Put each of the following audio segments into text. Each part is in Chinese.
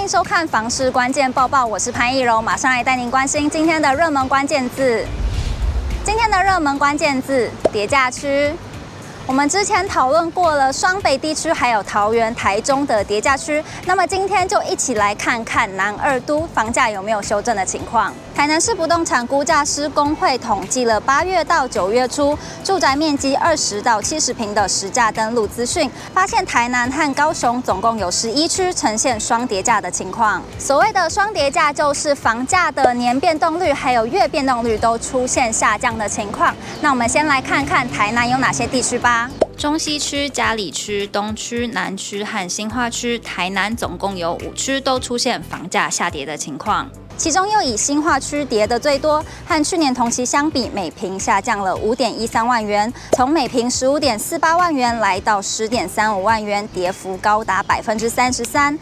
欢迎收看房市关键报报，我是潘艺柔，马上来带您关心今天的热门关键字。今天的热门关键字：叠价区。我们之前讨论过了双北地区，还有桃园、台中的叠价区。那么今天就一起来看看南二都房价有没有修正的情况。台南市不动产估价师公会统计了八月到九月初住宅面积二十到七十坪的实价登录资讯，发现台南和高雄总共有十一区呈现双叠价的情况。所谓的双叠价，就是房价的年变动率还有月变动率都出现下降的情况。那我们先来看看台南有哪些地区吧。中西区、嘉里区、东区、南区和新化区，台南总共有五区都出现房价下跌的情况，其中又以新化区跌得最多，和去年同期相比，每坪下降了五点一三万元，从每坪十五点四八万元来到十点三五万元，跌幅高达百分之三十三。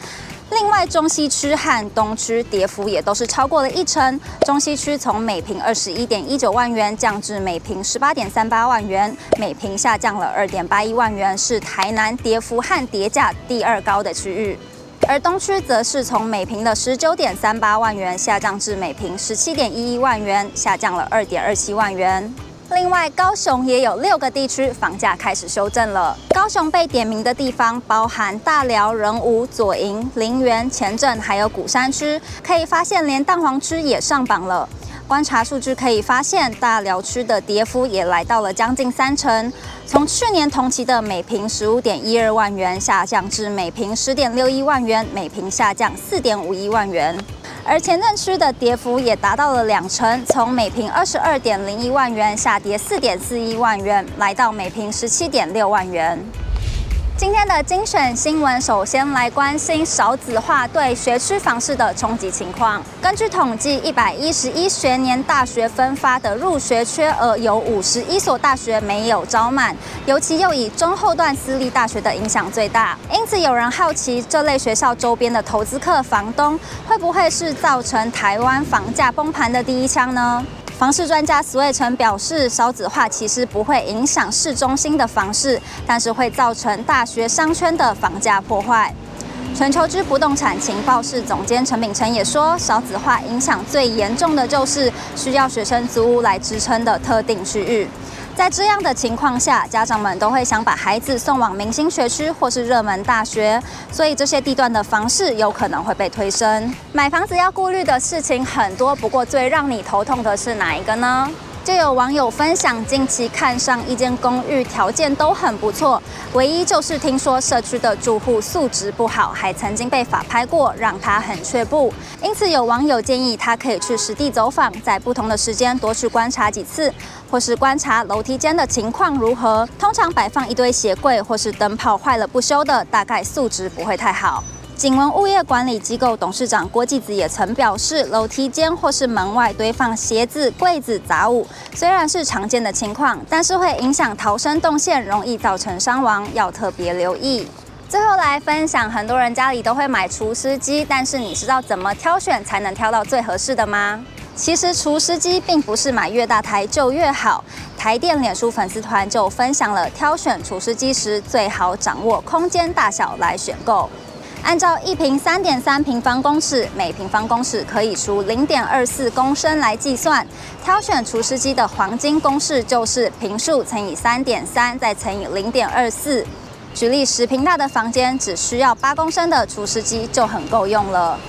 另外，中西区和东区跌幅也都是超过了一成。中西区从每坪二十一点一九万元降至每坪十八点三八万元，每坪下降了二点八一万元，是台南跌幅和跌价第二高的区域。而东区则是从每坪的十九点三八万元下降至每坪十七点一一万元，下降了二点二七万元。另外，高雄也有六个地区房价开始修正了。高雄被点名的地方包含大寮、仁武、左营、林园、前镇，还有鼓山区。可以发现，连蛋黄区也上榜了。观察数据可以发现，大寮区的跌幅也来到了将近三成，从去年同期的每坪十五点一二万元下降至每坪十点六一万元，每坪下降四点五一万元。而前镇区的跌幅也达到了两成，从每平二十二点零一万元下跌四点四一万元，来到每平十七点六万元。今天的精选新闻，首先来关心少子化对学区房市的冲击情况。根据统计，一百一十一学年大学分发的入学缺额有五十一所大学没有招满，尤其又以中后段私立大学的影响最大。因此，有人好奇这类学校周边的投资客房东会不会是造成台湾房价崩盘的第一枪呢？房市专家苏卫成表示，少子化其实不会影响市中心的房市，但是会造成大学商圈的房价破坏。全球之不动产情报室总监陈秉成也说，少子化影响最严重的就是需要学生租屋来支撑的特定区域。在这样的情况下，家长们都会想把孩子送往明星学区或是热门大学，所以这些地段的房市有可能会被推升。买房子要顾虑的事情很多，不过最让你头痛的是哪一个呢？就有网友分享，近期看上一间公寓，条件都很不错，唯一就是听说社区的住户素质不好，还曾经被法拍过，让他很却步。因此，有网友建议他可以去实地走访，在不同的时间多去观察几次，或是观察楼梯间的情况如何。通常摆放一堆鞋柜或是灯泡坏了不修的，大概素质不会太好。景文物业管理机构董事长郭继子也曾表示，楼梯间或是门外堆放鞋子、柜子、杂物，虽然是常见的情况，但是会影响逃生动线，容易造成伤亡，要特别留意。最后来分享，很多人家里都会买除湿机，但是你知道怎么挑选才能挑到最合适的吗？其实除湿机并不是买越大台就越好，台电脸书粉丝团就分享了挑选除湿机时最好掌握空间大小来选购。按照一平三点三平方公尺，每平方公尺可以除零点二四公升来计算。挑选除湿机的黄金公式就是坪数乘以三点三，再乘以零点二四。举例十坪大的房间，只需要八公升的除湿机就很够用了。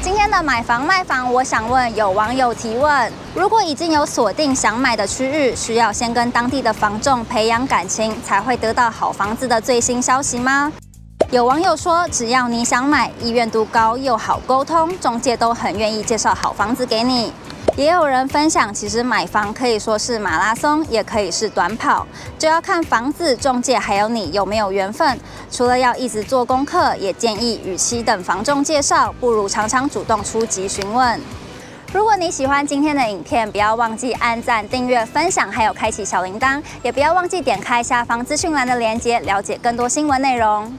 今天的买房卖房，我想问有网友提问：如果已经有锁定想买的区域，需要先跟当地的房仲培养感情，才会得到好房子的最新消息吗？有网友说，只要你想买，意愿度高又好沟通，中介都很愿意介绍好房子给你。也有人分享，其实买房可以说是马拉松，也可以是短跑，就要看房子、中介还有你有没有缘分。除了要一直做功课，也建议与其等房仲介绍，不如常常主动出击询问。如果你喜欢今天的影片，不要忘记按赞、订阅、分享，还有开启小铃铛，也不要忘记点开下方资讯栏的链接，了解更多新闻内容。